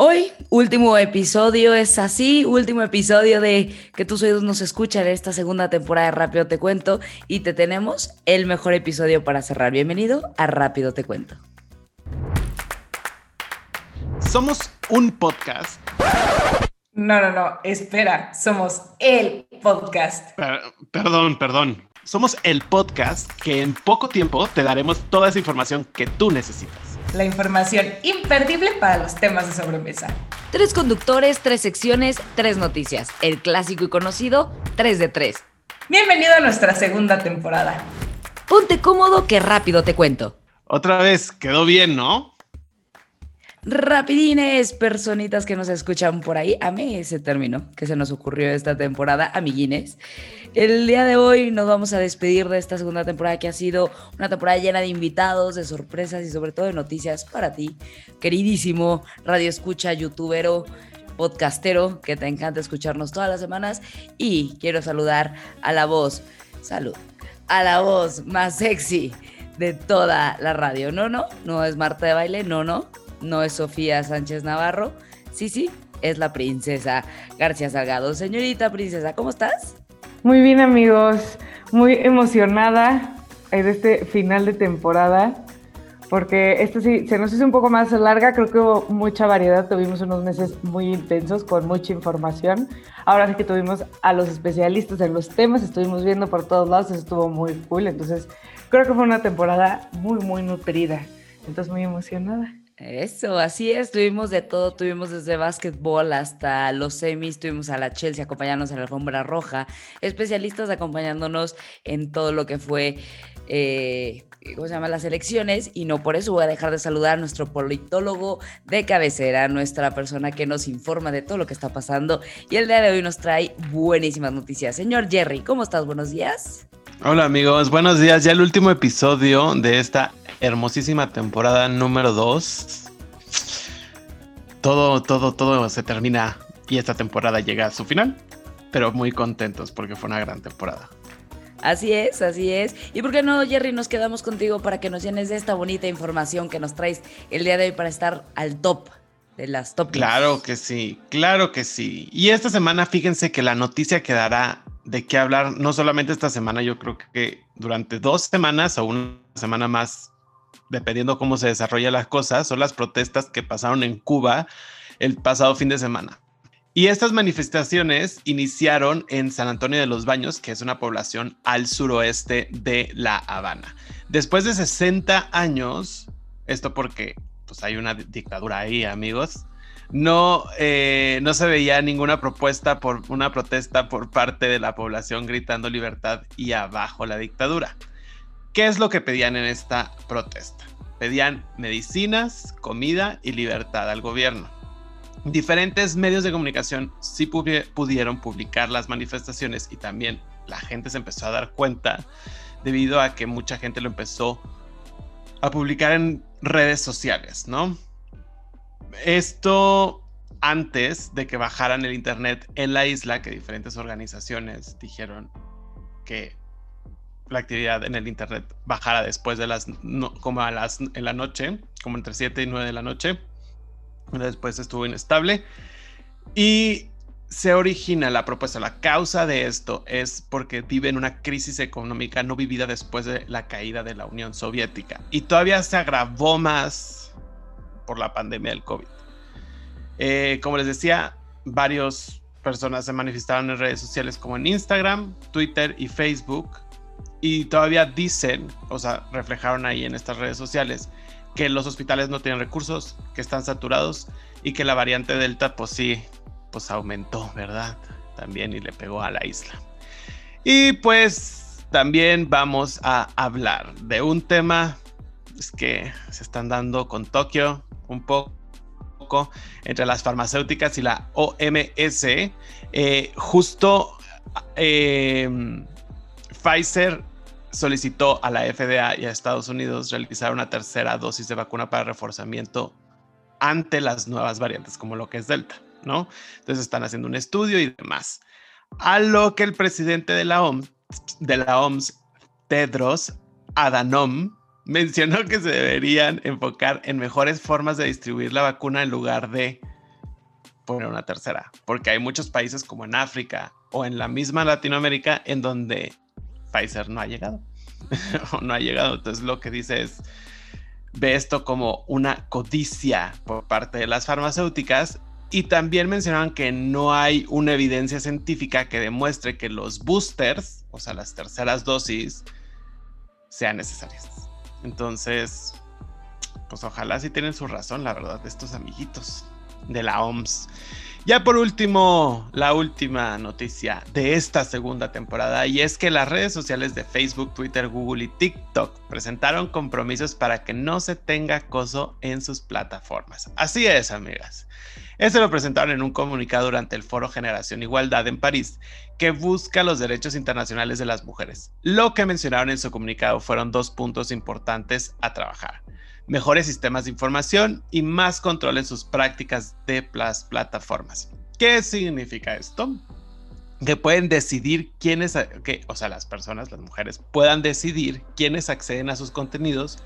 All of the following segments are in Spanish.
Hoy, último episodio, es así, último episodio de que tus oídos nos escuchan en esta segunda temporada de Rápido Te Cuento y te tenemos el mejor episodio para cerrar. Bienvenido a Rápido Te Cuento. Somos un podcast. No, no, no, espera, somos el podcast. perdón, perdón. Somos el podcast que en poco tiempo te daremos toda esa información que tú necesitas la información imperdible para los temas de sobremesa. Tres conductores, tres secciones, tres noticias. El clásico y conocido 3 de 3. Bienvenido a nuestra segunda temporada. Ponte cómodo que rápido te cuento. Otra vez, quedó bien, ¿no? Rapidines, personitas que nos escuchan por ahí, a mí ese término que se nos ocurrió esta temporada, amiguines. El día de hoy nos vamos a despedir de esta segunda temporada que ha sido una temporada llena de invitados, de sorpresas y sobre todo de noticias para ti, queridísimo radio escucha, youtubero, podcastero, que te encanta escucharnos todas las semanas. Y quiero saludar a la voz, salud, a la voz más sexy de toda la radio. No, no, no es Marta de baile, no, no no es Sofía Sánchez Navarro. Sí, sí, es la princesa García Salgado. Señorita princesa, ¿cómo estás? Muy bien, amigos. Muy emocionada de este final de temporada. Porque este sí se nos hizo un poco más larga, creo que hubo mucha variedad, tuvimos unos meses muy intensos con mucha información. Ahora sí que tuvimos a los especialistas en los temas, estuvimos viendo por todos lados, estuvo muy cool. Entonces, creo que fue una temporada muy, muy nutrida. Entonces, muy emocionada. Eso, así es, tuvimos de todo, tuvimos desde básquetbol hasta los semis, tuvimos a la Chelsea acompañándonos en la alfombra roja, especialistas acompañándonos en todo lo que fue, eh, ¿cómo se llama? Las elecciones, y no por eso voy a dejar de saludar a nuestro politólogo de cabecera, nuestra persona que nos informa de todo lo que está pasando, y el día de hoy nos trae buenísimas noticias. Señor Jerry, ¿cómo estás? Buenos días. Hola amigos, buenos días. Ya el último episodio de esta hermosísima temporada número 2. Todo, todo, todo se termina y esta temporada llega a su final, pero muy contentos porque fue una gran temporada. Así es, así es. ¿Y por qué no, Jerry, nos quedamos contigo para que nos llenes de esta bonita información que nos traes el día de hoy para estar al top de las top? Claro que sí, claro que sí. Y esta semana, fíjense que la noticia quedará de qué hablar, no solamente esta semana, yo creo que durante dos semanas o una semana más, dependiendo cómo se desarrollan las cosas, son las protestas que pasaron en Cuba el pasado fin de semana. Y estas manifestaciones iniciaron en San Antonio de los Baños, que es una población al suroeste de La Habana. Después de 60 años, esto porque pues hay una dictadura ahí, amigos, no, eh, no se veía ninguna propuesta por una protesta por parte de la población gritando libertad y abajo la dictadura. ¿Qué es lo que pedían en esta protesta? Pedían medicinas, comida y libertad al gobierno. Diferentes medios de comunicación sí pudieron publicar las manifestaciones y también la gente se empezó a dar cuenta debido a que mucha gente lo empezó a publicar en redes sociales, ¿no? Esto antes de que bajaran el internet en la isla, que diferentes organizaciones dijeron que la actividad en el internet bajara después de las, como a las, en la noche, como entre 7 y 9 de la noche. Después estuvo inestable. Y se origina la propuesta. La causa de esto es porque vive en una crisis económica no vivida después de la caída de la Unión Soviética. Y todavía se agravó más por la pandemia del COVID. Eh, como les decía, varias personas se manifestaron en redes sociales como en Instagram, Twitter y Facebook. Y todavía dicen, o sea, reflejaron ahí en estas redes sociales, que los hospitales no tienen recursos, que están saturados y que la variante Delta, pues sí, pues aumentó, ¿verdad? También y le pegó a la isla. Y pues también vamos a hablar de un tema es que se están dando con Tokio, un poco entre las farmacéuticas y la OMS. Eh, justo em, Pfizer solicitó a la FDA y a Estados Unidos realizar una tercera dosis de vacuna para reforzamiento ante las nuevas variantes, como lo que es Delta, ¿no? Entonces están haciendo un estudio y demás. A lo que el presidente de la OMS, de la OMS Tedros Adhanom, mencionó que se deberían enfocar en mejores formas de distribuir la vacuna en lugar de poner una tercera, porque hay muchos países como en África o en la misma Latinoamérica en donde Pfizer no ha llegado. o no ha llegado. Entonces lo que dice es, ve esto como una codicia por parte de las farmacéuticas y también mencionaban que no hay una evidencia científica que demuestre que los boosters, o sea, las terceras dosis, sean necesarias. Entonces, pues ojalá sí tienen su razón, la verdad, estos amiguitos de la OMS. Ya por último, la última noticia de esta segunda temporada y es que las redes sociales de Facebook, Twitter, Google y TikTok presentaron compromisos para que no se tenga acoso en sus plataformas. Así es, amigas. Esto lo presentaron en un comunicado durante el Foro Generación Igualdad en París, que busca los derechos internacionales de las mujeres. Lo que mencionaron en su comunicado fueron dos puntos importantes a trabajar mejores sistemas de información y más control en sus prácticas de las plataformas. ¿Qué significa esto? Que pueden decidir quiénes, que, o sea, las personas, las mujeres, puedan decidir quiénes acceden a sus contenidos,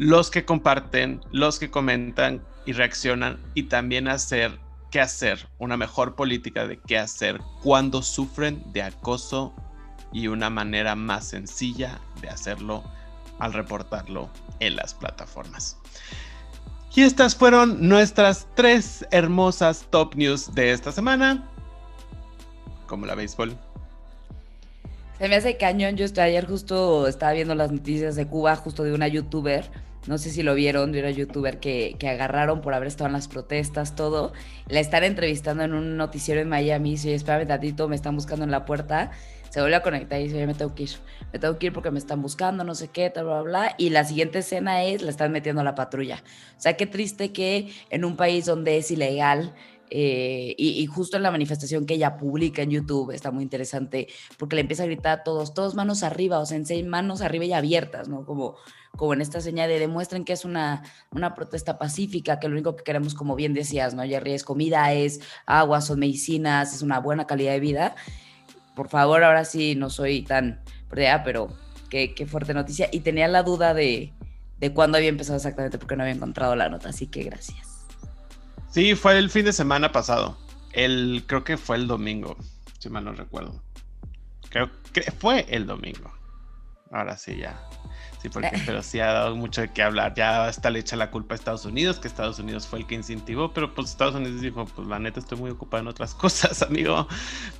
los que comparten, los que comentan y reaccionan, y también hacer qué hacer, una mejor política de qué hacer cuando sufren de acoso y una manera más sencilla de hacerlo al reportarlo en las plataformas. Y estas fueron nuestras tres hermosas top news de esta semana. Como la béisbol. Se me hace cañón. Yo ayer justo estaba viendo las noticias de Cuba, justo de una youtuber. No sé si lo vieron, de una youtuber que, que agarraron por haber estado en las protestas, todo. La están entrevistando en un noticiero en Miami. Si espérame tantito, me están buscando en la puerta se vuelve a conectar y dice, me tengo que ir, me tengo que ir porque me están buscando, no sé qué, bla, bla, bla. Y la siguiente escena es, la están metiendo a la patrulla. O sea, qué triste que en un país donde es ilegal, eh, y, justo en la manifestación que ella publica en YouTube, está muy interesante, porque le empieza a gritar a todos, todos manos arriba, o sea, en seis manos arriba y abiertas, ¿no? Como, como en esta señal de demuestren que es una, una protesta pacífica, que lo único que queremos, como bien decías, ¿no, Jerry? Es comida, es agua, son medicinas, es una buena calidad de vida por favor, ahora sí no soy tan perdida, pero qué, fuerte noticia. Y tenía la duda de, de cuándo había empezado exactamente porque no había encontrado la nota, así que gracias. Sí, fue el fin de semana pasado. El, creo que fue el domingo, si mal no recuerdo. Creo que fue el domingo. Ahora sí, ya. Sí, porque, pero sí ha dado mucho de qué hablar. Ya está le echa la culpa a Estados Unidos, que Estados Unidos fue el que incentivó, pero pues Estados Unidos dijo, pues la neta estoy muy ocupado en otras cosas, amigo.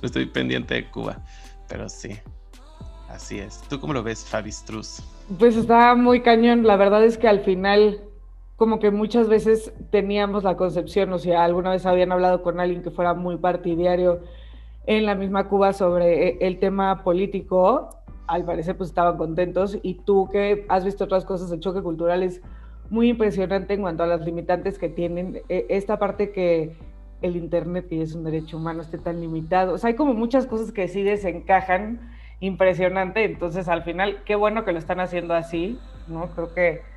estoy pendiente de Cuba. Pero sí, así es. ¿Tú cómo lo ves, Fabi Struz? Pues está muy cañón. La verdad es que al final, como que muchas veces teníamos la concepción, o sea, alguna vez habían hablado con alguien que fuera muy partidario en la misma Cuba sobre eh, el tema político al parecer pues estaban contentos. Y tú que has visto otras cosas, el choque cultural es muy impresionante en cuanto a las limitantes que tienen, e, esta parte que el Internet, que es un derecho humano, esté tan limitado, o sea, hay como muchas cosas que sí desencajan impresionante, entonces al final, qué bueno que lo están haciendo así, ¿no? Creo que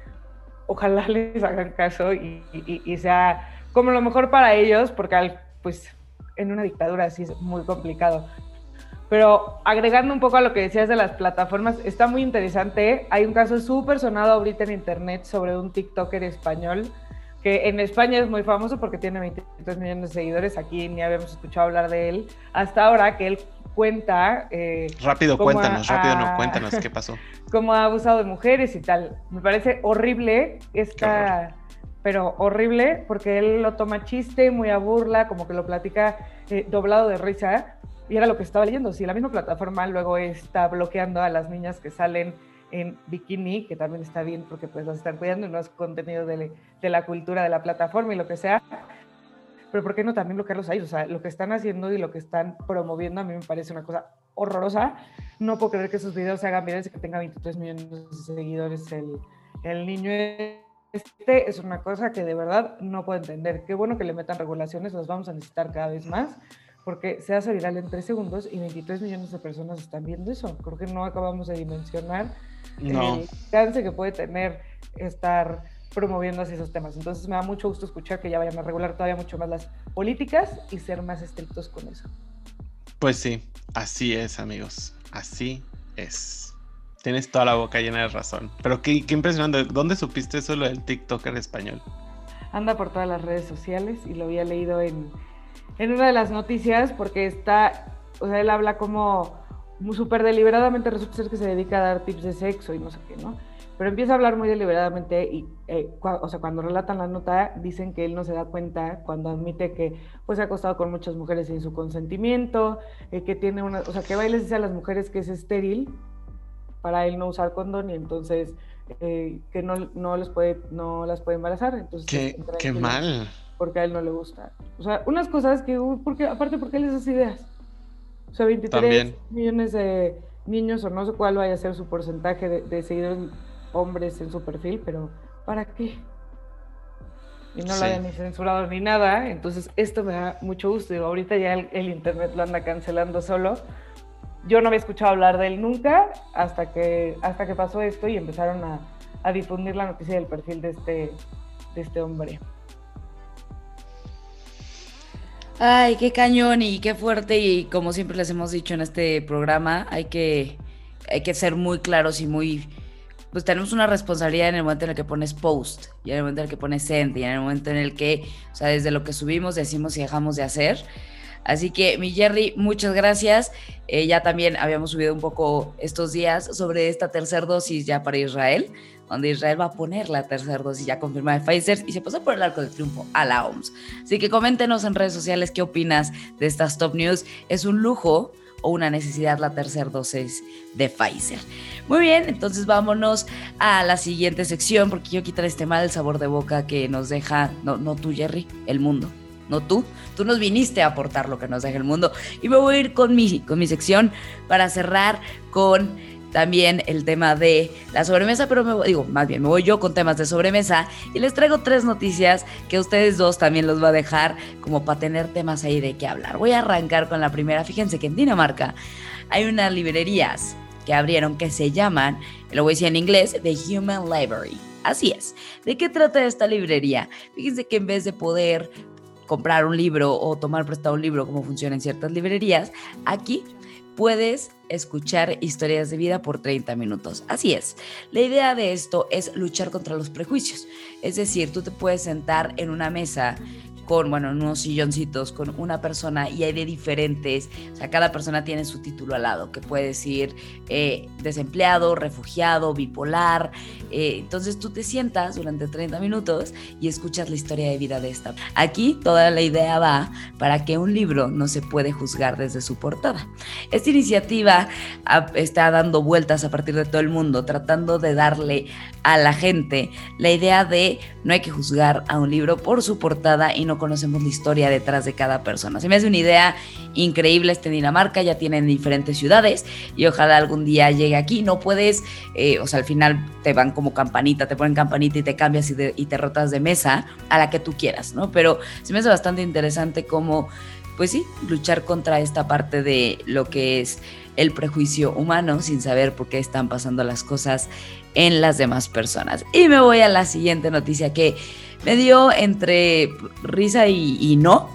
ojalá les hagan caso y, y sea como lo mejor para ellos, porque pues en una dictadura así es muy complicado. Pero agregando un poco a lo que decías de las plataformas, está muy interesante. Hay un caso súper sonado ahorita en internet sobre un TikToker español que en España es muy famoso porque tiene 23 millones de seguidores. Aquí ni habíamos escuchado hablar de él hasta ahora que él cuenta. Eh, rápido, cuéntanos, rápido, no, cuéntanos qué pasó. Cómo ha abusado de mujeres y tal. Me parece horrible esta. Pero horrible porque él lo toma chiste, muy a burla, como que lo platica eh, doblado de risa y era lo que estaba leyendo. Si la misma plataforma luego está bloqueando a las niñas que salen en bikini, que también está bien porque pues las están cuidando y no es contenido de, de la cultura de la plataforma y lo que sea. Pero ¿por qué no también bloquearlos a ellos? O sea, lo que están haciendo y lo que están promoviendo a mí me parece una cosa horrorosa. No puedo creer que esos videos se hagan virales y que tenga 23 millones de seguidores el, el niño este es una cosa que de verdad no puedo entender. Qué bueno que le metan regulaciones, las vamos a necesitar cada vez más, porque se hace viral en tres segundos y 23 millones de personas están viendo eso. Creo que no acabamos de dimensionar el alcance que puede tener estar promoviendo así esos temas. Entonces me da mucho gusto escuchar que ya vayan a regular todavía mucho más las políticas y ser más estrictos con eso. Pues sí, así es, amigos. Así es. Tienes toda la boca llena de razón. Pero qué, qué impresionante. ¿Dónde supiste eso lo del TikToker español? anda por todas las redes sociales y lo había leído en, en una de las noticias porque está, o sea, él habla como súper deliberadamente, resulta ser que se dedica a dar tips de sexo y no sé qué, ¿no? Pero empieza a hablar muy deliberadamente y, eh, o sea, cuando relatan la nota, dicen que él no se da cuenta cuando admite que pues se ha acostado con muchas mujeres sin su consentimiento, eh, que tiene una, o sea, que va y les dice a las mujeres que es estéril para él no usar condón y entonces eh, que no, no, les puede, no las puede embarazar. Entonces, qué, qué mal. Porque a él no le gusta. O sea, unas cosas que, porque, aparte, porque él esas ideas. O sea, 23 millones de niños, o no sé cuál vaya a ser su porcentaje de, de seguidores hombres en su perfil, pero ¿para qué? Y no lo hayan ni censurado ni nada. Entonces, esto me da mucho gusto. ahorita ya el, internet lo anda cancelando solo. Yo no había escuchado hablar de él nunca hasta que, hasta que pasó esto y empezaron a, a difundir la noticia del perfil de este, de este hombre. Ay, qué cañón y qué fuerte y como siempre les hemos dicho en este programa, hay que, hay que ser muy claros y muy pues tenemos una responsabilidad en el momento en el que pones post y en el momento en el que pones send y en el momento en el que, o sea, desde lo que subimos decimos y dejamos de hacer. Así que, mi Jerry, muchas gracias. Eh, ya también habíamos subido un poco estos días sobre esta tercera dosis ya para Israel, donde Israel va a poner la tercera dosis ya confirmada de Pfizer y se pasó por el arco del triunfo a la OMS. Así que coméntenos en redes sociales qué opinas de estas top news. Es un lujo o una necesidad la tercera dosis de Pfizer. Muy bien, entonces vámonos a la siguiente sección porque quiero quitar este mal sabor de boca que nos deja, no, no tú Jerry, el mundo. No tú, tú nos viniste a aportar lo que nos deja el mundo. Y me voy a ir con mi, con mi sección para cerrar con también el tema de la sobremesa, pero me digo, más bien, me voy yo con temas de sobremesa y les traigo tres noticias que ustedes dos también los va a dejar como para tener temas ahí de qué hablar. Voy a arrancar con la primera. Fíjense que en Dinamarca hay unas librerías que abrieron que se llaman, lo voy a decir en inglés, The Human Library. Así es. ¿De qué trata esta librería? Fíjense que en vez de poder comprar un libro o tomar prestado un libro como funciona en ciertas librerías, aquí puedes escuchar historias de vida por 30 minutos. Así es, la idea de esto es luchar contra los prejuicios. Es decir, tú te puedes sentar en una mesa con, bueno, unos silloncitos con una persona y hay de diferentes, o sea, cada persona tiene su título al lado, que puede decir eh, desempleado, refugiado, bipolar. Eh, entonces tú te sientas durante 30 minutos y escuchas la historia de vida de esta. Aquí toda la idea va para que un libro no se puede juzgar desde su portada. Esta iniciativa está dando vueltas a partir de todo el mundo, tratando de darle a la gente la idea de no hay que juzgar a un libro por su portada y no conocemos la historia detrás de cada persona. Se me hace una idea increíble este Dinamarca, ya tienen diferentes ciudades y ojalá algún día llegue aquí. No puedes, eh, o sea, al final te van como campanita, te ponen campanita y te cambias y te rotas de mesa a la que tú quieras, ¿no? Pero se me hace bastante interesante cómo, pues sí, luchar contra esta parte de lo que es el prejuicio humano sin saber por qué están pasando las cosas en las demás personas. Y me voy a la siguiente noticia que me dio entre risa y, no.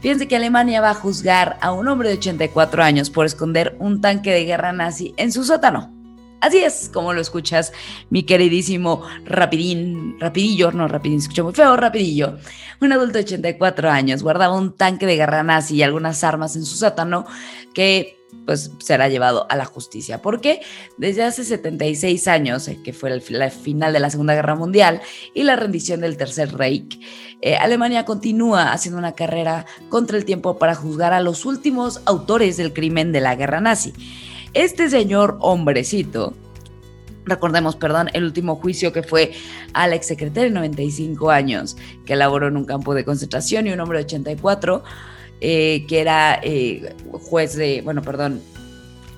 Fíjense que Alemania va a juzgar a un hombre de 84 años por esconder un tanque de guerra nazi en su sótano. Así es, como lo escuchas, mi queridísimo Rapidín, Rapidillo, no Rapidín, escucho muy feo, Rapidillo. Un adulto de 84 años guardaba un tanque de guerra nazi y algunas armas en su sótano que pues será llevado a la justicia. Porque desde hace 76 años, eh, que fue el, final de la Segunda Guerra Mundial y la rendición del Tercer Reich, eh, Alemania continúa haciendo una carrera contra el tiempo para juzgar a los últimos autores del crimen de la guerra nazi. Este señor hombrecito, recordemos, perdón, el último juicio que fue al exsecretario de 95 años, que elaboró en un campo de concentración y un hombre de 84, eh, que era eh, juez de, bueno, perdón,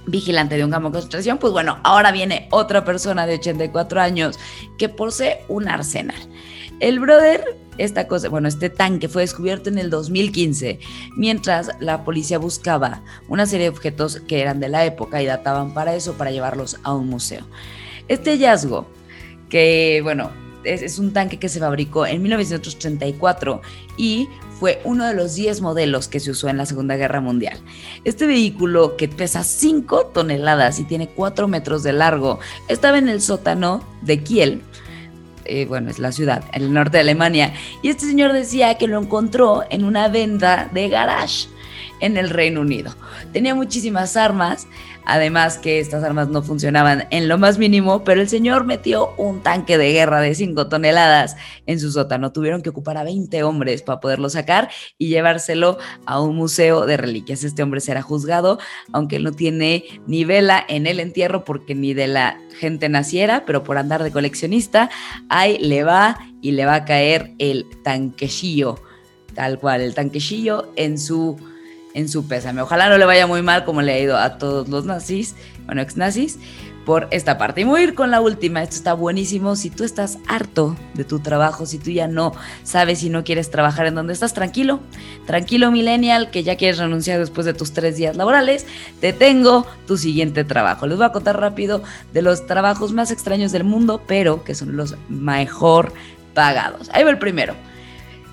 vigilante de un campo de concentración, pues bueno, ahora viene otra persona de 84 años que posee un arsenal. El brother, esta cosa, bueno, este tanque fue descubierto en el 2015, mientras la policía buscaba una serie de objetos que eran de la época y databan para eso, para llevarlos a un museo. Este hallazgo, que bueno, es, un tanque que se fabricó en 1934 y fue uno de los 10 modelos que se usó en la Segunda Guerra Mundial. Este vehículo, que pesa 5 toneladas y tiene 4 metros de largo, estaba en el sótano de Kiel eh, bueno, es la ciudad, el norte de Alemania. Y este señor decía que lo encontró en una venda de garage en el Reino Unido. Tenía muchísimas armas, además que estas armas no funcionaban en lo más mínimo, pero el señor metió un tanque de guerra de 5 toneladas en su sótano. Tuvieron que ocupar a 20 hombres para poderlo sacar y llevárselo a un museo de reliquias. Este hombre será juzgado, aunque no tiene ni vela en el entierro porque ni de la gente naciera, pero por andar de coleccionista, ahí le va y le va a caer el tanquecillo, tal cual, el tanquecillo en su en su pésame. Ojalá no le vaya muy mal como le ha ido a todos los nazis, bueno, ex nazis, por esta parte. Y voy a ir con la última, esto está buenísimo. Si tú estás harto de tu trabajo, si tú ya no sabes si no quieres trabajar en donde estás, tranquilo, tranquilo millennial, que ya quieres renunciar después de tus tres días laborales, te tengo tu siguiente trabajo. Les voy a contar rápido de los trabajos más extraños del mundo, pero que son los mejor pagados. Ahí va el primero.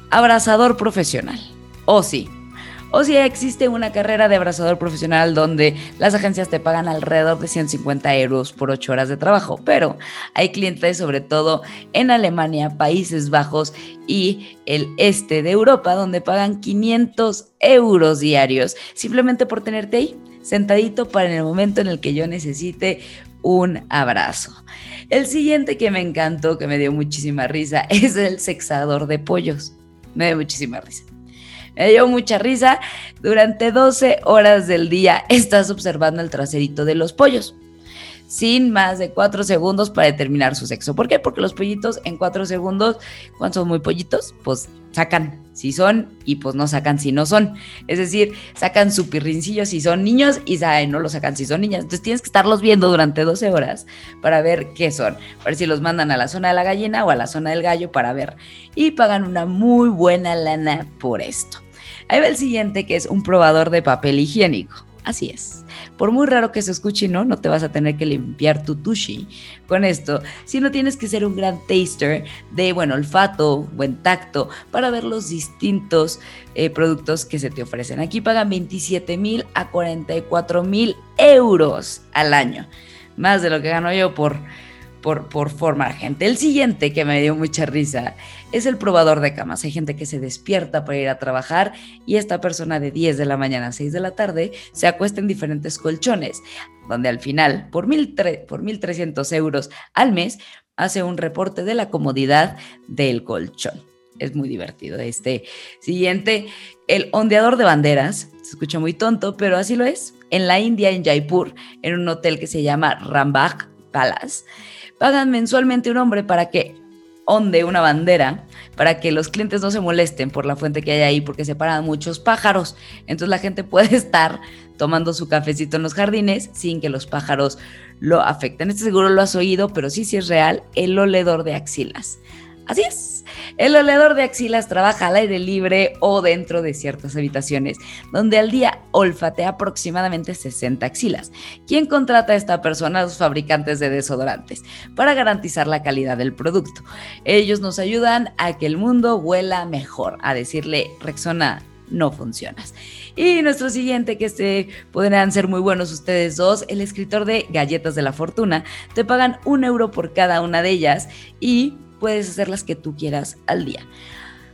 Abrazador profesional. O oh, sí, o si existe una carrera de abrazador profesional donde las agencias te pagan alrededor de 150 euros por 8 horas de trabajo, pero hay clientes sobre todo en Alemania, Países Bajos y el este de Europa donde pagan 500 euros diarios simplemente por tenerte ahí sentadito para en el momento en el que yo necesite un abrazo. El siguiente que me encantó, que me dio muchísima risa, es el sexador de pollos. Me dio muchísima risa. Me mucha risa. Durante 12 horas del día estás observando el traserito de los pollos. Sin más de 4 segundos para determinar su sexo. ¿Por qué? Porque los pollitos en 4 segundos, cuando son muy pollitos, pues sacan si son y pues no sacan si no son. Es decir, sacan su pirrincillo si son niños y saben, no lo sacan si son niñas. Entonces tienes que estarlos viendo durante 12 horas para ver qué son. A ver si los mandan a la zona de la gallina o a la zona del gallo para ver. Y pagan una muy buena lana por esto. Ahí va el siguiente que es un probador de papel higiénico. Así es. Por muy raro que se escuche, ¿no? No te vas a tener que limpiar tu tushi con esto, sino tienes que ser un gran taster de, bueno, olfato, buen tacto, para ver los distintos eh, productos que se te ofrecen. Aquí pagan 27 mil a 44 mil euros al año. Más de lo que gano yo por por, formar gente. El siguiente que me dio mucha risa es el probador de camas. Hay gente que se despierta para ir a trabajar y esta persona de 10 de la mañana a 6 de la tarde se acuesta en diferentes colchones, donde al final, por, mil por 1.300 euros al mes, hace un reporte de la comodidad del colchón. Es muy divertido. Este siguiente, el ondeador de banderas. Se escucha muy tonto, pero así lo es. En la India, en Jaipur, en un hotel que se llama Rambagh Palace pagan mensualmente un hombre para que onde una bandera para que los clientes no se molesten por la fuente que hay ahí porque se paran muchos pájaros. Entonces la gente puede estar tomando su cafecito en los jardines sin que los pájaros lo afecten. Este seguro lo has oído, pero sí, sí es real, el oledor de axilas. Así es. El oleador de axilas trabaja al aire libre o dentro de ciertas habitaciones, donde al día olfatea aproximadamente 60 axilas. ¿Quién contrata a esta persona? Los fabricantes de desodorantes, para garantizar la calidad del producto. Ellos nos ayudan a que el mundo huela mejor, a decirle, Rexona, no funcionas. Y nuestro siguiente, que este podrán ser muy buenos ustedes dos, el escritor de Galletas de la Fortuna, te pagan un euro por cada una de ellas y puedes hacer las que tú quieras al día.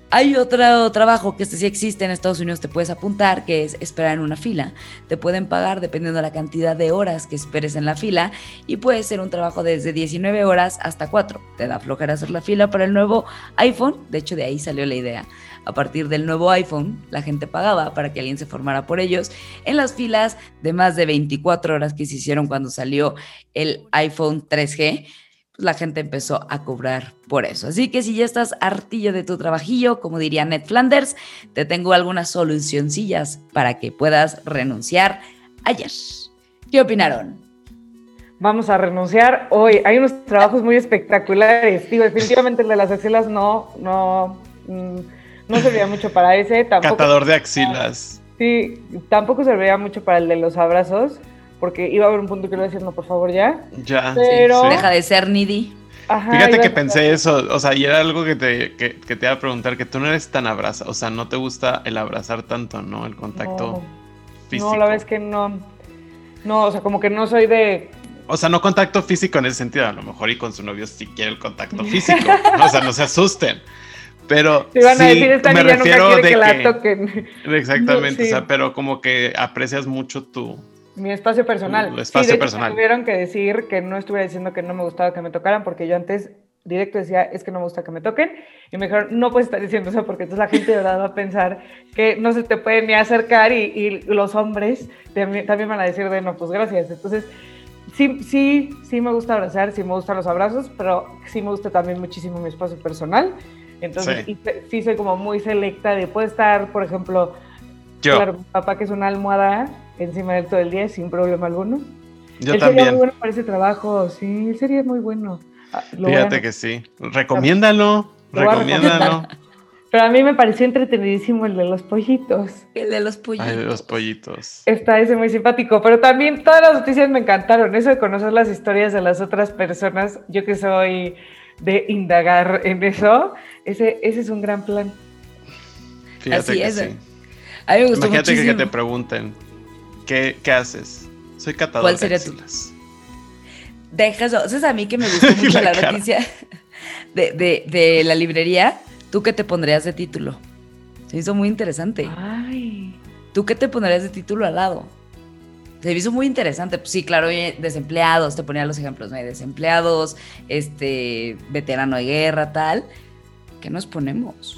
Hay otro trabajo que este sí existe en Estados Unidos, te puedes apuntar, que es esperar en una fila. Te pueden pagar dependiendo de la cantidad de horas que esperes en la fila y puede ser un trabajo desde 19 horas hasta 4. Te da flojera hacer la fila para el nuevo iPhone, de hecho de ahí salió la idea. A partir del nuevo iPhone, la gente pagaba para que alguien se formara por ellos en las filas de más de 24 horas que se hicieron cuando salió el iPhone 3G la gente empezó a cobrar por eso. Así que si ya estás hartillo de tu trabajillo, como diría Ned Flanders, te tengo algunas solucioncillas para que puedas renunciar ayer. ¿Qué opinaron? Vamos a renunciar hoy. Hay unos trabajos muy espectaculares. Digo, definitivamente el de las axilas no, no, mm, no serviría mucho para ese. Tampoco Catador de axilas. Sí, tampoco serviría mucho para el de los abrazos porque iba a haber un punto que le iba a decir, no, por favor, ya. Ya. Pero... Deja de ser needy. Fíjate que pensé eso, o sea, y era algo que te, que, te iba a preguntar, que tú no eres tan abraza, o sea, no te gusta el abrazar tanto, ¿no? El contacto físico. No, la verdad es que no. No, o sea, como que no soy de o sea, no contacto físico en ese sentido, a lo mejor y con su novio si quiere el contacto físico, o sea, no se asusten. Pero sí, me refiero de que, la toquen. Exactamente, o sea, pero como que aprecias mucho tu mi espacio personal. Tu espacio personal. tuvieron que decir que no estuviera diciendo que no me gustaba que me tocaran porque yo antes directo decía, es que no me gusta que me toquen. Y me dijeron, no puedes estar diciendo eso porque entonces la gente de verdad va a pensar que no se te puede ni acercar y, y los hombres también, también, van a decir de no, pues gracias. Entonces, sí, sí, sí me gusta abrazar, sí me gustan los abrazos, pero sí me gusta también muchísimo mi espacio personal. Entonces, sí, soy como muy selecta de puede estar, por ejemplo, yo. Claro, mi papá que es una almohada encima de él todo el día sin problema alguno. Yo él también. Sería muy bueno para ese trabajo, sí, sería muy bueno. Ah, Fíjate que sí. Recomiéndalo, recomiéndalo. Pero a mí me pareció entretenidísimo el de los pollitos. El de los pollitos. Ay, de los pollitos. Está ese muy simpático, pero también todas las noticias me encantaron. Eso de conocer las historias de las otras personas, yo que soy de indagar en eso, ese, ese es un gran plan. Fíjate Así que es. sí. A mí me gustó Imagínate que, muchísimo. te pregunten, ¿qué, qué haces? Soy catador ¿Cuál de sería tu- axilas. Deja eso. ¿Sabes a mí que me gustó mucho La noticia de, de- de la librería? ¿Tú qué te pondrías de título? Se hizo muy interesante. Ay. ¿Tú qué te pondrías de título al lado? Se me hizo muy interesante. Pues sí, claro, desempleados, te ponía los ejemplos, ¿no? Hay desempleados, este, veterano de guerra, tal. ¿Qué nos ponemos?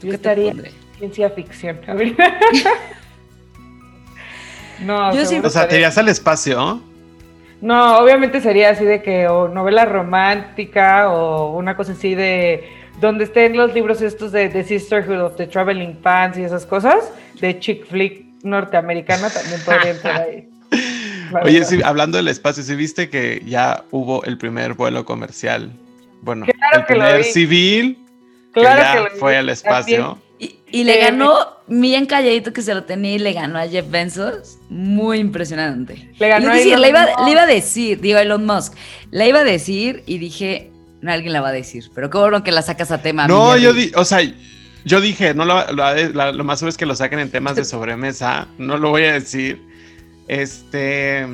¿Tú Yo qué te estaría ciencia ficción. No, Yo sí- seguro O sea, te irías al espacio. No, obviamente sería así de que o novela romántica o una cosa así de donde estén los libros estos de The Sisterhood of the Traveling Pants y esas cosas, de chick flick norteamericana también podría entrar ahí. Oye, sí, hablando del espacio, ¿sí viste que ya hubo el primer vuelo comercial? Bueno, Claro el que lo primer vi. civil Claro que ya que lo vi. fue al espacio. Y, y le Eh, ganó, bien calladito que se lo tenía y le ganó a Jeff Bezos. Muy impresionante. Le ganó a decir, Elon le iba, Musk. le iba a decir, digo Elon Musk, la iba a decir y dije, no, alguien la va a decir, pero qué bueno que la sacas a tema. No, yo di, o sea, yo dije, no lo, lo, la- lo más seguro es que lo saquen en temas de sobremesa, no lo voy a decir. Este,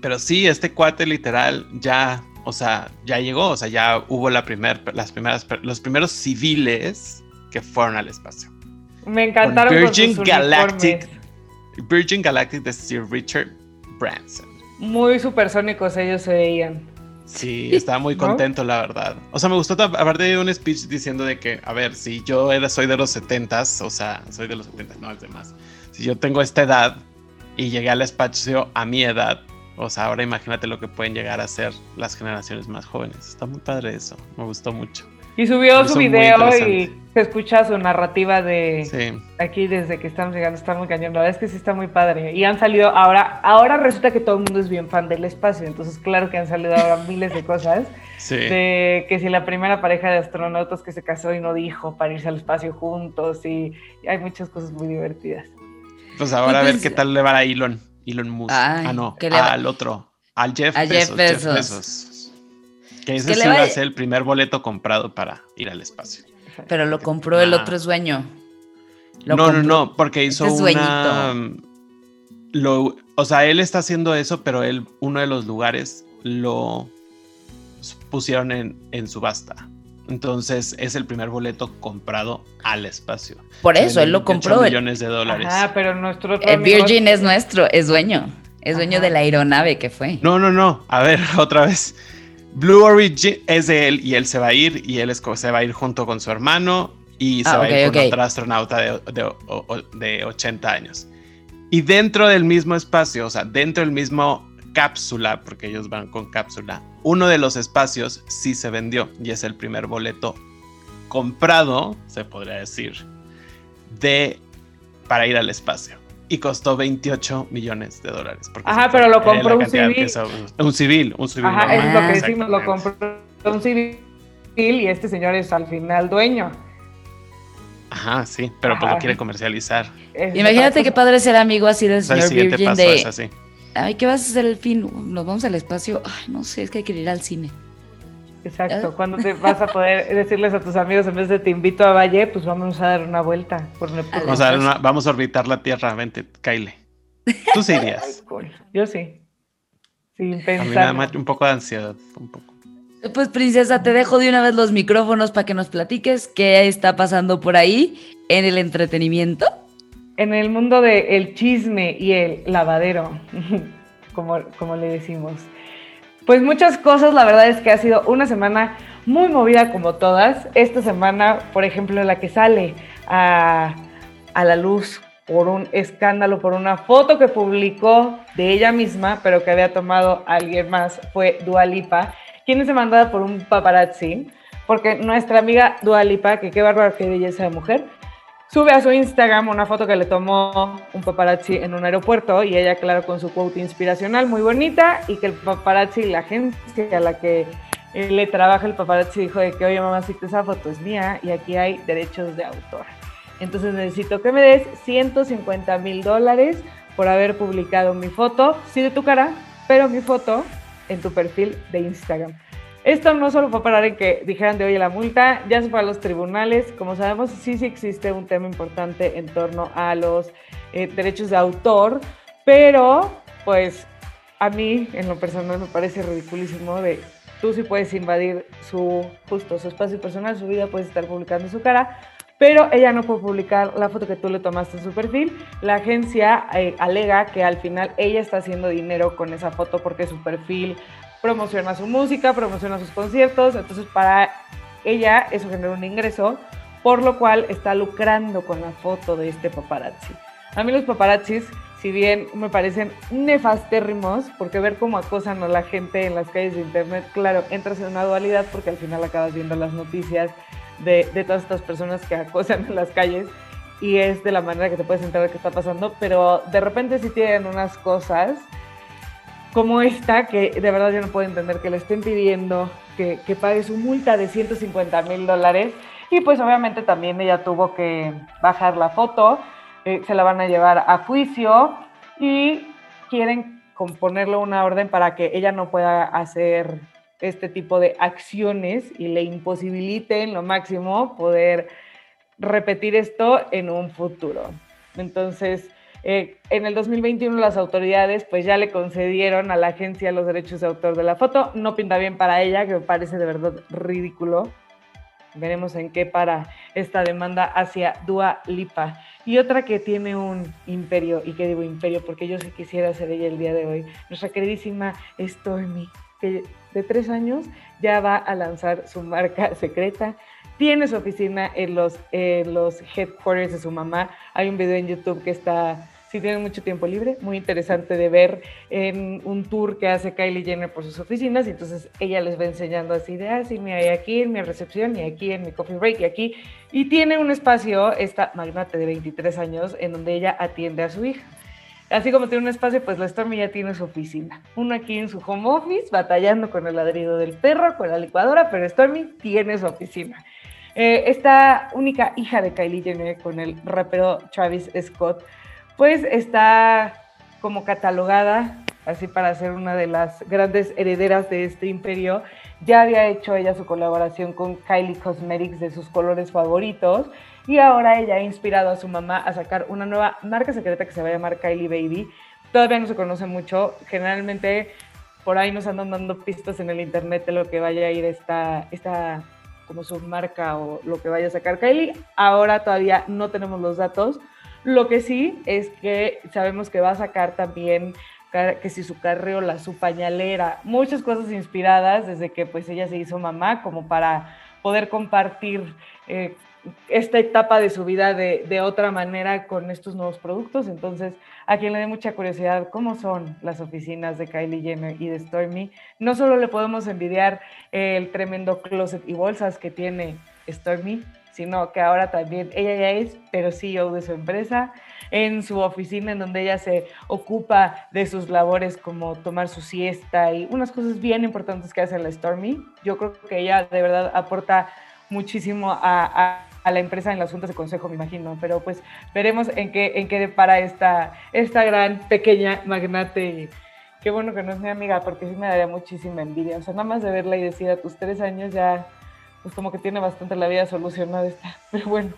pero sí, este cuate literal ya, o sea, ya llegó, o sea, ya hubo la primer, las primeras, los primeros civiles que fueron al espacio. Me encantaron Virgin sus Galactic. uniformes. Virgin Galactic de Sir Richard Branson. Muy supersónicos ellos se veían. Sí, estaba muy ¿No? contento, la verdad. O sea, me gustó, aparte de un speech diciendo de que, a ver, si yo era, soy de los 70s, o sea, soy de los 70 no, es de más. Si yo tengo esta edad y llegué al espacio a mi edad, o sea, ahora imagínate lo que pueden llegar a ser las generaciones más jóvenes. Está muy padre eso, me gustó mucho. Y subió su video y se escucha su narrativa de Sí, aquí desde que estamos llegando, está muy cañón. La verdad es que sí está muy padre. Y han salido ahora, ahora resulta que todo el mundo es bien fan del espacio, entonces claro que han salido ahora miles de cosas. sí. De que si la primera pareja de astronautas que se casó y no dijo para irse al espacio juntos y, y hay muchas cosas muy divertidas. Pues ahora a ver qué tal le va a Elon. Elon Musk. Ay, ah, no, al otro. Al Jeff A Jeff Bezos. Bezos. Que ese que sí le va a ser el primer boleto comprado para ir al espacio. Pero lo compró el otro dueño. Lo no, no, compró- no, porque hizo Este es una. Lo, o sea, él está haciendo eso, pero él, uno de los lugares lo pusieron en, en subasta. Entonces es el primer boleto comprado al espacio. Por eso, él lo 28 compró. El, millones de dólares. Ah, pero nuestro otro el amigo- Virgin es nuestro, es dueño. Es dueño Ajá. de la aeronave que fue. No, no, no. A ver, otra vez. Blue Origin es de él y él se va a ir y él es, se va a ir junto con su hermano y se Ah, va ok, a ir con ok. otro astronauta de, de- de 80 años. Y dentro del mismo espacio, o sea, dentro del mismo cápsula, porque ellos van con cápsula, uno de los espacios sí se vendió y es el primer boleto comprado, se podría decir, de para ir al espacio. Y costó 28 millones de dólares. Ajá, pero lo compró un civil. un civil, un civil. Ajá, normal, es lo que decimos, lo compró un civil y este señor es al final dueño. Ajá, sí, pero pues Ajá. lo quiere comercializar. Es- Imagínate qué padre ser amigo así del O sea, el señor siguiente Virgin paso de. es así. Ay, ¿qué vas a hacer el fin? ¿Nos vamos al espacio? Ay, no sé, es que hay que ir al cine. Exacto, cuando te vas a poder decirles a tus amigos en vez de te invito a Valle, pues vamos a dar una vuelta por Neptuno. Vamos a, dar una- vamos a orbitar la Tierra, vente, Kyle. Tú sí irías. Cool. Yo sí. Sin A mí me da un poco de ansiedad, un poco. Pues princesa, te dejo de una vez los micrófonos para que nos platiques qué está pasando por ahí en el entretenimiento. En el mundo del chisme y el lavadero, como, como le decimos. Pues muchas cosas, la verdad es que ha sido una semana muy movida como todas. Esta semana, por ejemplo, la que sale a, a la luz por un escándalo, por una foto que publicó de ella misma, pero que había tomado alguien más, fue Dualipa ¿Quién es demandada por un paparazzi? Porque nuestra amiga Dualipa, que qué bárbaro, qué belleza de mujer, sube a su Instagram una foto que le tomó un paparazzi en un aeropuerto y ella, claro, con su quote inspiracional muy bonita y que el paparazzi, la agencia a la que le trabaja el paparazzi dijo de que, oye, mamacita, esa foto es mía y aquí hay derechos de autor. Entonces necesito que me des 150 mil dólares por haber publicado mi foto, sí de tu cara, pero mi foto en tu perfil de Instagram. Esto no solo fue parar en que dijeran de oye la multa, ya se fue a los tribunales. Como sabemos, sí, sí existe un tema importante en torno a los eh, derechos de autor, pero pues a mí en lo personal me parece ridiculísimo de tú sí puedes invadir su justo su espacio personal, su vida, puedes estar publicando su cara, pero ella no puede publicar la foto que tú le tomaste en su perfil. La agencia eh, alega que al final ella está haciendo dinero con esa foto porque su perfil promociona su música, promociona sus conciertos, entonces para ella eso genera un ingreso, por lo cual está lucrando con la foto de este paparazzi. A mí los paparazzis, si bien me parecen nefastérrimos, porque ver cómo acosan a la gente en las calles de internet, claro, entras en una dualidad porque al final acabas viendo las noticias de, todas estas personas que acosan en las calles y es de la manera que te puedes enterar qué está pasando, pero de repente sí tienen unas cosas como esta que de verdad yo no puedo entender que le estén pidiendo que, pague su multa de 150 mil dólares y pues obviamente también ella tuvo que bajar la foto, eh, se la van a llevar a juicio y quieren componerle una orden para que ella no pueda hacer este tipo de acciones y le imposibiliten lo máximo poder repetir esto en un futuro. Entonces, eh, en el 2021 las autoridades pues ya le concedieron a la agencia los derechos de autor de la foto. No pinta bien para ella, que me parece de verdad ridículo. Veremos en qué para esta demanda hacia Dua Lipa. Y otra que tiene un imperio, y que digo imperio porque yo sí quisiera ser ella el día de hoy, nuestra queridísima Stormy que de tres años ya va a lanzar su marca secreta. Tiene su oficina en los, los headquarters de su mamá. Hay un video en YouTube que está, si tienen mucho tiempo libre, muy interesante de ver en un tour que hace Kylie Jenner por sus oficinas. Y entonces ella les va enseñando así de, ah, sí, mira, aquí en mi recepción y aquí en mi coffee break y aquí. Y tiene un espacio, esta magnate de 23 años, en donde ella atiende a su hija. Así como tiene un espacio, pues la Stormy ya tiene su oficina. Uno aquí en su home office, batallando con el ladrido del perro, con la licuadora, pero Stormy tiene su oficina. Eh, esta única hija de Kylie Jenner con el rapero Travis Scott, pues está como catalogada así para ser una de las grandes herederas de este imperio. Ya había hecho ella su colaboración con Kylie Cosmetics de sus colores favoritos y ahora ella ha inspirado a su mamá a sacar una nueva marca secreta que se va a llamar Kylie Baby. Todavía no se conoce mucho, generalmente por ahí nos andan dando pistas en el internet de lo que vaya a ir esta, esta como su marca o lo que vaya a sacar Kylie. Ahora todavía no tenemos los datos. Lo que sí es que sabemos que va a sacar también que si su carriola, su pañalera, muchas cosas inspiradas desde que pues ella se hizo mamá como para poder compartir eh, esta etapa de su vida de, otra manera con estos nuevos productos. Entonces, a quien le dé mucha curiosidad cómo son las oficinas de Kylie Jenner y de Stormy, no solo le podemos envidiar el tremendo closet y bolsas que tiene Stormy, sino que ahora también ella ya es, pero CEO de su empresa, en su oficina en donde ella se ocupa de sus labores como tomar su siesta y unas cosas bien importantes que hace la Stormy. Yo creo que ella de verdad aporta muchísimo a la empresa en las juntas de consejo, me imagino, pero pues veremos en qué, en qué depara esta, esta gran pequeña magnate. Qué bueno que no es mi amiga, porque sí me daría muchísima envidia. O sea, nada más de verla y decir a tus tres años ya, pues como que tiene bastante la vida solucionada esta. Pero bueno,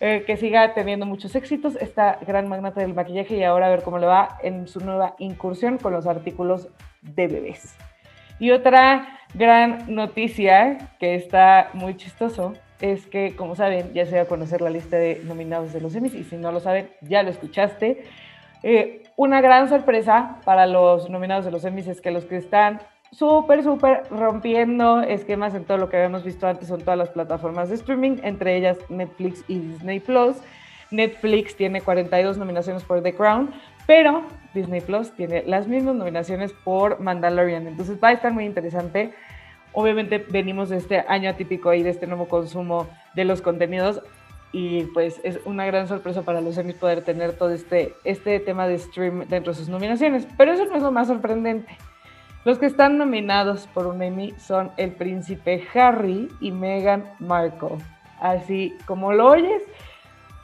eh, que siga teniendo muchos éxitos esta gran magnate del maquillaje y ahora a ver cómo le va en su nueva incursión con los artículos de bebés. Y otra gran noticia que está muy chistoso es que, como saben, ya se va a conocer la lista de nominados de los Emmys y si no lo saben, ya lo escuchaste. Eh, una gran sorpresa para los nominados de los Emmys es que los que están súper, súper rompiendo esquemas en todo lo que habíamos visto antes son todas las plataformas de streaming, entre ellas Netflix y Disney Plus. Netflix tiene 42 nominaciones por The Crown, pero Disney Plus tiene las mismas nominaciones por Mandalorian. Entonces va a estar muy interesante. Obviamente venimos de este año atípico y de este nuevo consumo de los contenidos y pues es una gran sorpresa para los Emmys poder tener todo este, este tema de stream dentro de sus nominaciones. Pero eso no es lo más sorprendente. Los que están nominados por un Emmy son el príncipe Harry y Meghan Markle. Así como lo oyes,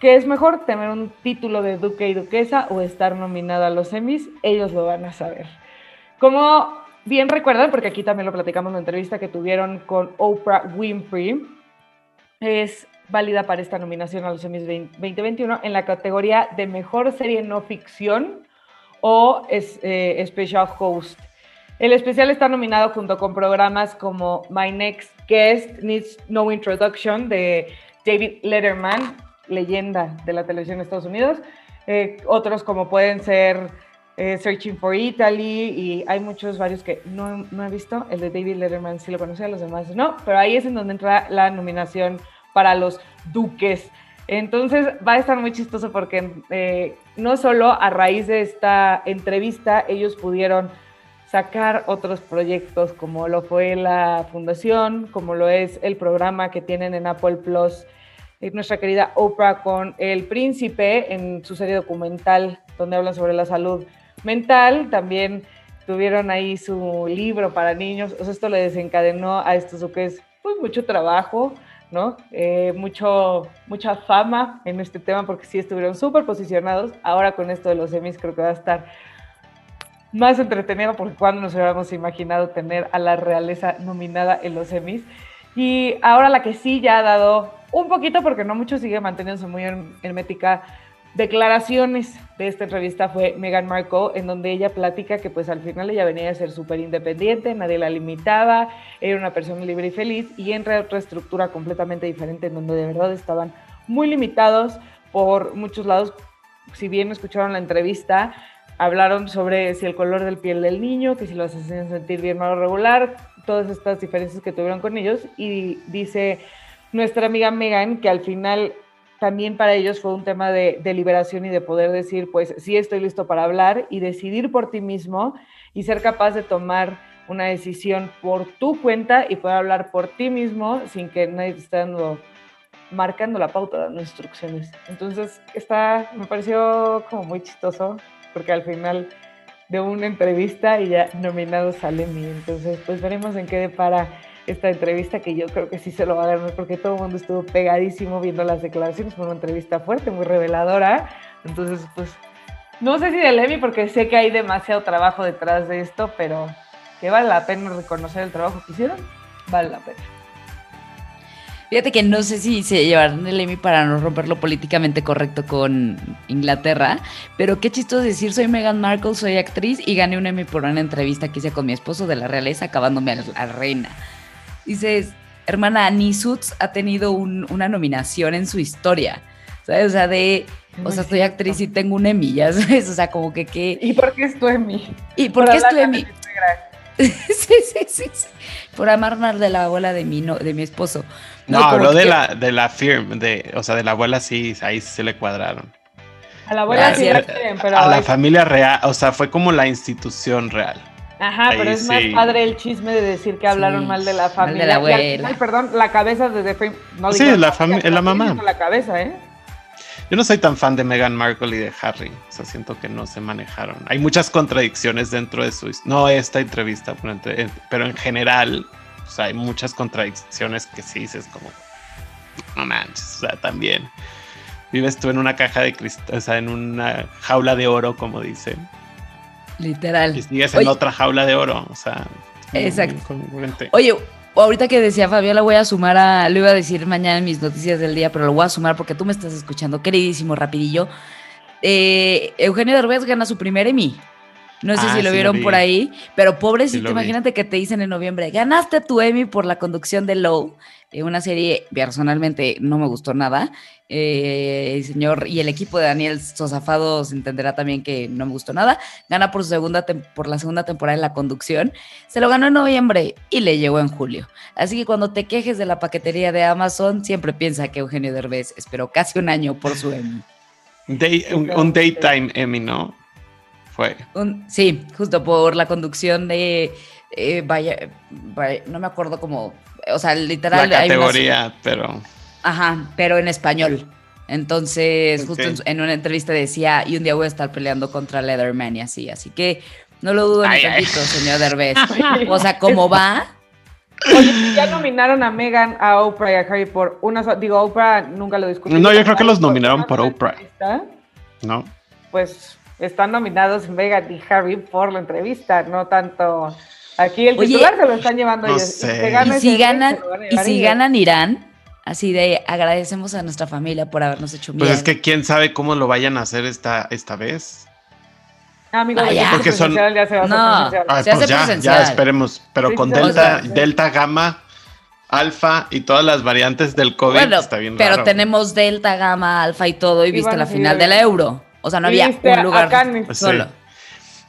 ¿qué es mejor tener un título de duque y duquesa o estar nominado a los Emmys? Ellos lo van a saber. Como bien recuerdan, porque aquí también lo platicamos en la entrevista que tuvieron con Oprah Winfrey, es válida para esta nominación a los Emmys 2021 en la categoría de mejor serie no ficción o es, eh, special host. El especial está nominado junto con programas como My Next Guest Needs No Introduction de David Letterman, leyenda de la televisión de Estados Unidos. Eh, otros como pueden ser eh, Searching for Italy y hay muchos, varios que no, no, he visto. El de David Letterman sí lo conocía, los demás no, pero ahí es en donde entra la nominación para los duques. Entonces va a estar muy chistoso porque eh, no solo a raíz de esta entrevista ellos pudieron sacar otros proyectos como lo fue la fundación, como lo es el programa que tienen en Apple Plus, nuestra querida Oprah con El Príncipe en su serie documental donde hablan sobre la salud mental, también tuvieron ahí su libro para niños, o sea, esto le desencadenó a estos duques pues mucho trabajo, ¿no? Eh, mucho, mucha fama en este tema porque sí estuvieron súper posicionados. Ahora con esto de los semis creo que va a estar más entretenido porque cuando nos hubiéramos imaginado tener a la realeza nominada en los semis. Y ahora la que sí ya ha dado un poquito, porque no mucho sigue manteniéndose muy hermética, declaraciones de esta entrevista fue Meghan Markle, en donde ella platica que pues al final ella venía a ser súper independiente, nadie la limitaba, era una persona libre y feliz, y entra otra estructura completamente diferente, en donde de verdad estaban muy limitados por muchos lados. Si bien escucharon la entrevista, hablaron sobre si el color del piel del niño, que si los hacían sentir bien o regular, todas estas diferencias que tuvieron con ellos. Y dice nuestra amiga Megan que al final también para ellos fue un tema de, de, liberación y de poder decir, pues sí estoy listo para hablar y decidir por ti mismo y ser capaz de tomar una decisión por tu cuenta y poder hablar por ti mismo sin que nadie te esté dando, marcando la pauta, dando instrucciones. Entonces, está, me pareció como muy chistoso porque al final de una entrevista y ya nominado sale mi. Entonces, pues veremos en qué depara esta entrevista que yo creo que sí se lo va a dar porque todo el mundo estuvo pegadísimo viendo las declaraciones. Fue una entrevista fuerte, muy reveladora. Entonces, pues no sé si de Levi porque sé que hay demasiado trabajo detrás de esto, pero que vale la pena reconocer el trabajo que hicieron, vale la pena. Fíjate que no sé si se llevaron el Emmy para no romperlo políticamente correcto con Inglaterra, pero qué chistoso decir, soy Meghan Markle, soy actriz y gané un Emmy por una entrevista que hice con mi esposo de la realeza acabándome a la reina. Dices, hermana, ni Suits ha tenido una nominación en su historia, ¿sabes? O sea, de, o sea, soy actriz y tengo un Emmy, ya sabes, o sea, como que qué... ¿Y por qué es tu Emmy? ¿Y por, qué es tu Emmy? sí, sí, sí, sí, por amarnar de la abuela de mi, no, de mi esposo. No, habló de la, de la firm, de, o sea, de la abuela sí, ahí se le cuadraron. A la abuela Ah, sí, sí, la quieren, pero... A la familia real, o sea, fue como la institución real. Ajá, pero es más padre el chisme de decir que hablaron Sí, mal de la mal de familia. la Y al abuela. final, perdón, la cabeza de The Frame. No Sí, digo la familia, la sí mamá. La cabeza, ¿eh? Yo no soy tan fan de Meghan Markle y de Harry, o sea, siento que no se manejaron. Hay muchas contradicciones dentro de su... No esta entrevista, pero, eh, pero en general, o sea, hay muchas contradicciones que sí dices como... No manches, o sea, también. Vives tú en una caja de cristal, o sea, en una jaula de oro, como dicen. Literal. Y sigues en Oye. otra jaula de oro, o sea... Exacto. Oye, ahorita que decía Fabiola, voy a sumar a, lo iba a decir mañana en mis noticias del día, pero lo voy a sumar porque tú me estás escuchando, queridísimo, rapidillo. Eh, Eugenio Derbez gana su primer Emmy. No sé Ah, si lo sí lo vieron vi. por ahí, pero pobrecito, Sí vi. imagínate que te dicen en noviembre, ganaste tu Emmy por la conducción de Low, eh, una serie personalmente no me gustó nada. Eh, el señor y el equipo de Daniel Sosafados entenderá también que no me gustó nada. Gana por, su segunda por la segunda temporada en la conducción. Se lo ganó en noviembre y le llegó en julio. Así que cuando te quejes de la paquetería de Amazon, siempre piensa que Eugenio Derbez esperó casi un año por su Emmy. Day- un, un daytime Emmy, ¿no? Fue. Un- sí, justo por la conducción de. eh, vaya, vaya- no me acuerdo cómo. O sea, literal. La hay unas- categoría, pero. ajá, pero en español. Entonces, justo en, en una entrevista decía, y un día voy a estar peleando contra Leatherman y así. Así que no lo dudo ni Ay, tantito, señor Derbez. O sea, ¿cómo va? Oye, ya nominaron a Megan, a Oprah y a Harry por una sola. Digo, Oprah nunca lo discutí. No, yo creo que los nominaron por Oprah. entrevista, ¿No? Pues están nominados Megan y Harry por la entrevista, no tanto. Aquí el Oye, titular se lo están llevando no ellos. sé. Y si ese ganan, y si ellos. ganan Irán, así de agradecemos a nuestra familia por habernos hecho bien. Pues es que quién sabe cómo lo vayan a hacer esta, esta vez. Ah, amigo, Ah, Porque son- ya se va a hacer No. presencial. Ay, Se pues hace ya, presencial. ya esperemos. Pero Sí, con Delta. Delta Gamma, Alfa y todas las variantes del COVID bueno, está bien pero raro. tenemos Delta, Gamma, Alfa y todo, y Y viste la final de la habiendo. Euro. O sea, no había un lugar. Sí. solo.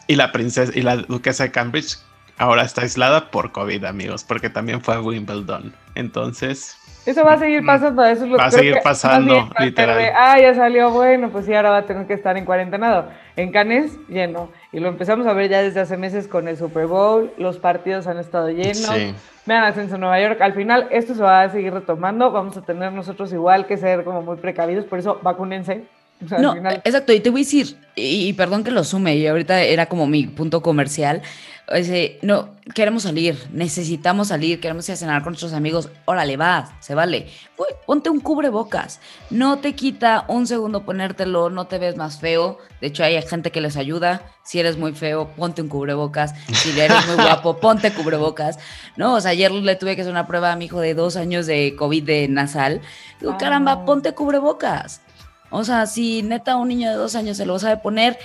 Y la princesa y la duquesa de Cambridge ahora está aislada por COVID, amigos, porque también fue a Wimbledon. Entonces, Eso va a seguir pasando, eso es lo Mm. Va a seguir que pasando, literal. de, ah, ya salió bueno, pues sí, ahora va a tener que estar en cuarentenado. En Cannes, lleno. Y lo empezamos a ver ya desde hace meses con el Super Bowl, los partidos han estado llenos. sí. Vean Ascenso en Nueva York. Al final, esto se va a seguir retomando. Vamos a tener nosotros igual que ser como muy precavidos, por eso vacúnense. O sea, No, al final, exacto, y te voy a decir, y, y perdón que lo sume, y ahorita era como mi punto comercial, ese, no, queremos salir, necesitamos salir, queremos ir a cenar con nuestros amigos, órale, va, se vale. Uy, ponte un cubrebocas, no te quita un segundo ponértelo, no te ves más feo, de hecho hay gente que les ayuda, si eres muy feo, ponte un cubrebocas, si eres muy guapo, ponte cubrebocas, ¿no? O sea, ayer le tuve que hacer una prueba a mi hijo de dos años de COVID de nasal, digo, caramba, ponte cubrebocas. O sea, si neta un niño de dos años se lo sabe poner,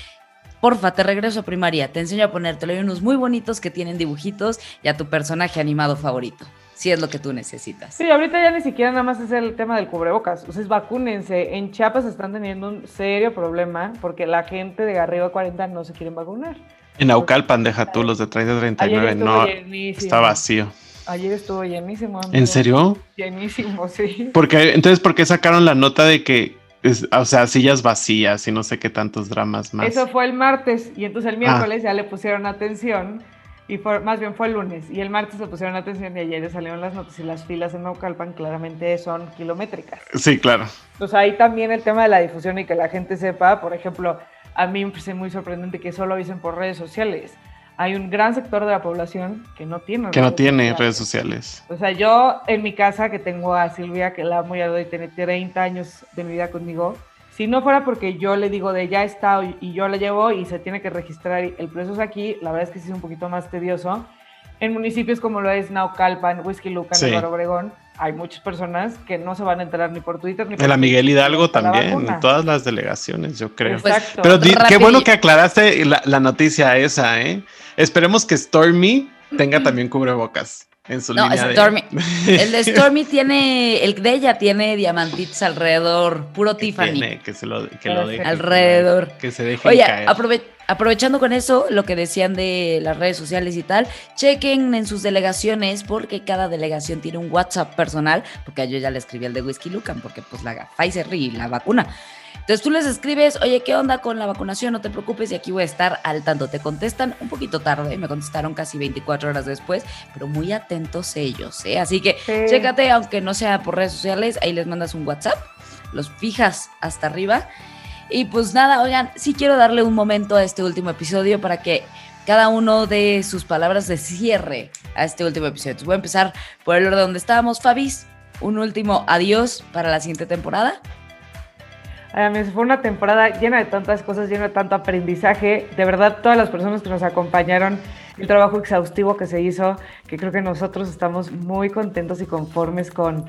porfa, te regreso a primaria, te enseño a ponértelo. Hay unos muy bonitos que tienen dibujitos y a tu personaje animado favorito, si es lo que tú necesitas. Sí, ahorita ya ni siquiera nada más es el tema del cubrebocas. O sea, es vacúnense. En Chiapas están teniendo un serio problema porque la gente de arriba de 40 no se quieren vacunar. En Naucalpan, deja tú los de 30 Ayer 39, estuvo no, llenísimo. está vacío. Ayer estuvo llenísimo. amigo. ¿En serio? Llenísimo, sí. Porque entonces, ¿por qué sacaron la nota de que, es- o sea, sillas vacías y no sé qué tantos dramas más? Eso fue el martes y entonces Ah. el miércoles ya le pusieron atención y fue, más bien fue el lunes y el martes le pusieron atención y ayer salieron las notas y las filas en Naucalpan claramente son kilométricas. Sí, claro. Entonces ahí también el tema de la difusión y que la gente sepa, por ejemplo, a mí me parece muy sorprendente que solo avisen por redes sociales. Hay un gran sector de la población que no tiene Que no redes tiene sociales. redes sociales. O sea, yo en mi casa, que tengo a Silvia, que la amo y adoro y tiene 30 años de mi vida conmigo, si no fuera porque yo le digo de ya está y- yo la llevo y se tiene que registrar y el proceso es aquí, la verdad es que sí es un poquito más tedioso. En municipios como lo es Naucalpan, Whisky Lucan, Sí. Obregón, hay muchas personas que no se van a enterar ni por Twitter ni por En la Miguel Hidalgo también, en todas las delegaciones, yo creo. Pues, Exacto. Pero di- qué bueno que aclaraste la, la noticia esa, ¿eh? Esperemos que Stormy tenga también cubrebocas en su No, línea de- Stormy. El de Stormy tiene, el de ella tiene diamantitos alrededor, puro que Tiffany. tiene, que se lo, que lo deje, Alrededor. Que se deje Oye, caer. aprove- aprovechando con eso, lo que decían de las redes sociales y tal, chequen en sus delegaciones porque cada delegación tiene un WhatsApp personal, porque yo ya le escribí el de Whisky Lucan, porque pues la Pfizer y la vacuna. Entonces tú les escribes, oye, ¿qué onda con la vacunación? No te preocupes y aquí voy a estar al tanto. Te contestan un poquito tarde, me contestaron casi 24 horas después, pero muy atentos ellos, ¿eh? Así que Sí. chécate, aunque no sea por redes sociales, ahí les mandas un WhatsApp, los fijas hasta arriba. Y pues nada, oigan, sí quiero darle un momento a este último episodio para que cada uno de sus palabras de cierre a este último episodio. Entonces voy a empezar por el orden donde estábamos. Fabis, un último adiós para la siguiente temporada. Ay, a mí fue una temporada llena de tantas cosas, llena de tanto aprendizaje. De verdad, todas las personas que nos acompañaron, el trabajo exhaustivo que se hizo, que creo que nosotros estamos muy contentos y conformes con,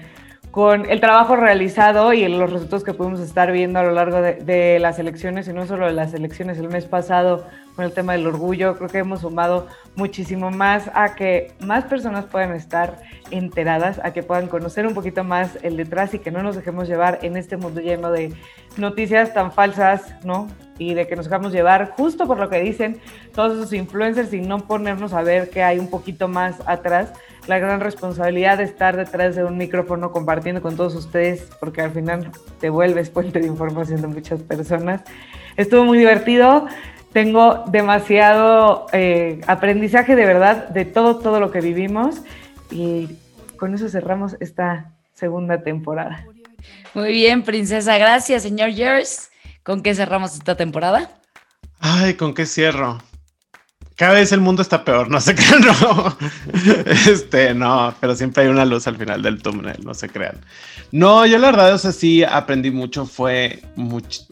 con el trabajo realizado y los resultados que pudimos estar viendo a lo largo de, las elecciones, y no solo de las elecciones el mes pasado con el tema del orgullo, creo que hemos sumado muchísimo más a que más personas puedan estar enteradas, a que puedan conocer un poquito más el detrás y que no nos dejemos llevar en este mundo lleno de noticias tan falsas, ¿no? Y de que nos dejamos llevar justo por lo que dicen todos esos influencers y no ponernos a ver que hay un poquito más atrás la gran responsabilidad de estar detrás de un micrófono compartiendo con todos ustedes, porque al final te vuelves puente de información de muchas personas. Estuvo muy divertido. Tengo demasiado eh, aprendizaje de verdad de todo, todo lo que vivimos. Y con eso cerramos esta segunda temporada. Muy bien, princesa. Gracias, señor Jers. ¿Con qué cerramos esta temporada? Ay, ¿con qué cierro? Cada vez el mundo está peor, no se crean, no. Este, no, pero siempre hay una luz al final del túnel, no se crean. No, yo la verdad, o sea, sí aprendí mucho, fue,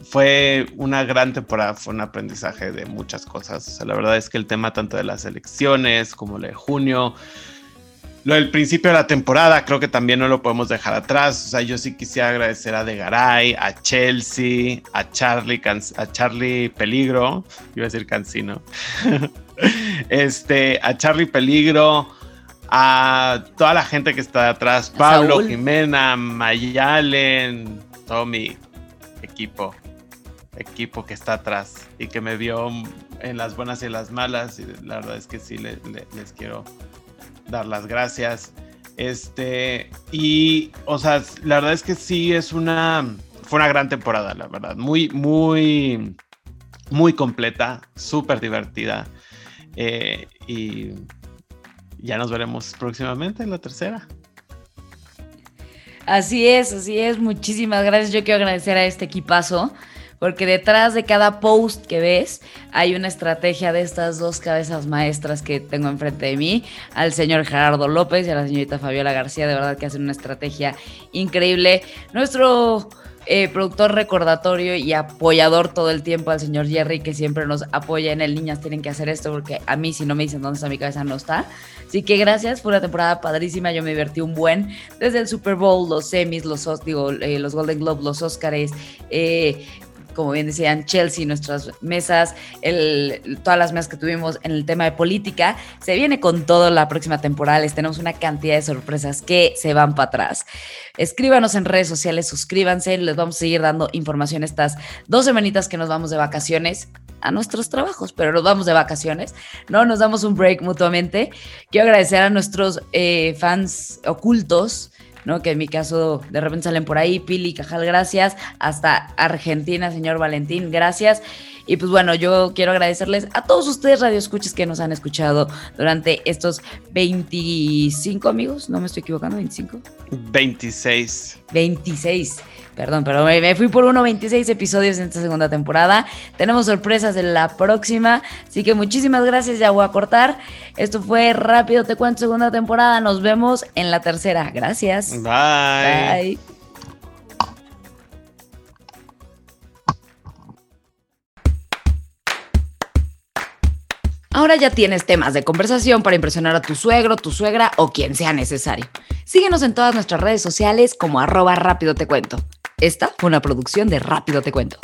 fue una gran temporada, fue un aprendizaje de muchas cosas. O sea, la verdad es que el tema tanto de las elecciones como lo de junio, lo del principio de la temporada, creo que también no lo podemos dejar atrás. O sea, yo sí quisiera agradecer a De Garay, a Chelsea, a Charlie, a Charlie Peligro, iba a decir Cancino, este, a Charlie Peligro, a toda la gente que está atrás, Pablo, Jimena, Mayalen, todo mi equipo, equipo que está atrás y que me vio en las buenas y en las malas. Y la verdad es que sí les quiero dar las gracias. Este, y, o sea, la verdad es que sí es una, fue una gran temporada, la verdad. Muy, muy, muy completa, súper divertida. Eh, y ya nos veremos próximamente en la tercera. Así es, así es. Muchísimas gracias. Yo quiero agradecer a este equipazo porque detrás de cada post que ves hay una estrategia de estas dos cabezas maestras que tengo enfrente de mí, al señor Gerardo López y a la señorita Fabiola García, de verdad que hacen una estrategia increíble. Nuestro eh, productor recordatorio y apoyador todo el tiempo al señor Jerry, que siempre nos apoya en el Niñas Tienen que hacer esto, porque a mí si no me dicen dónde está mi cabeza no está. Así que gracias, fue una temporada padrísima, yo me divertí un buen, desde el Super Bowl, los semis, los, digo, eh, los Golden Globe, los Oscars, eh, como bien decían Chelsea, nuestras mesas, todas las mesas que tuvimos en el tema de política. Se viene con todo la próxima temporada. Les tenemos una cantidad de sorpresas que se van para atrás. Escríbanos en redes sociales, suscríbanse, les vamos a seguir dando información estas dos semanitas que nos vamos de vacaciones a nuestros trabajos, pero nos vamos de vacaciones, ¿no? Nos damos un break mutuamente. Quiero agradecer a nuestros eh, fans ocultos ¿no? Que en mi caso de repente salen por ahí, Pili, Cajal, gracias, hasta Argentina, señor Valentín, gracias. Y pues bueno, yo quiero agradecerles a todos ustedes radioescuches que nos han escuchado durante estos 25 amigos, no me estoy equivocando, 25. 26. 26. Perdón, pero me, fui por uno 26 episodios en esta segunda temporada. Tenemos sorpresas en la próxima. Así que muchísimas gracias. Ya voy a cortar. Esto fue Rápido Te Cuento segunda temporada. Nos vemos en la tercera. Gracias. Bye. Bye. Ahora ya tienes temas de conversación para impresionar a tu suegro, tu suegra o quien sea necesario. Síguenos en todas nuestras redes sociales como arroba rápido te cuento. Esta fue una producción de Rápido Te Cuento.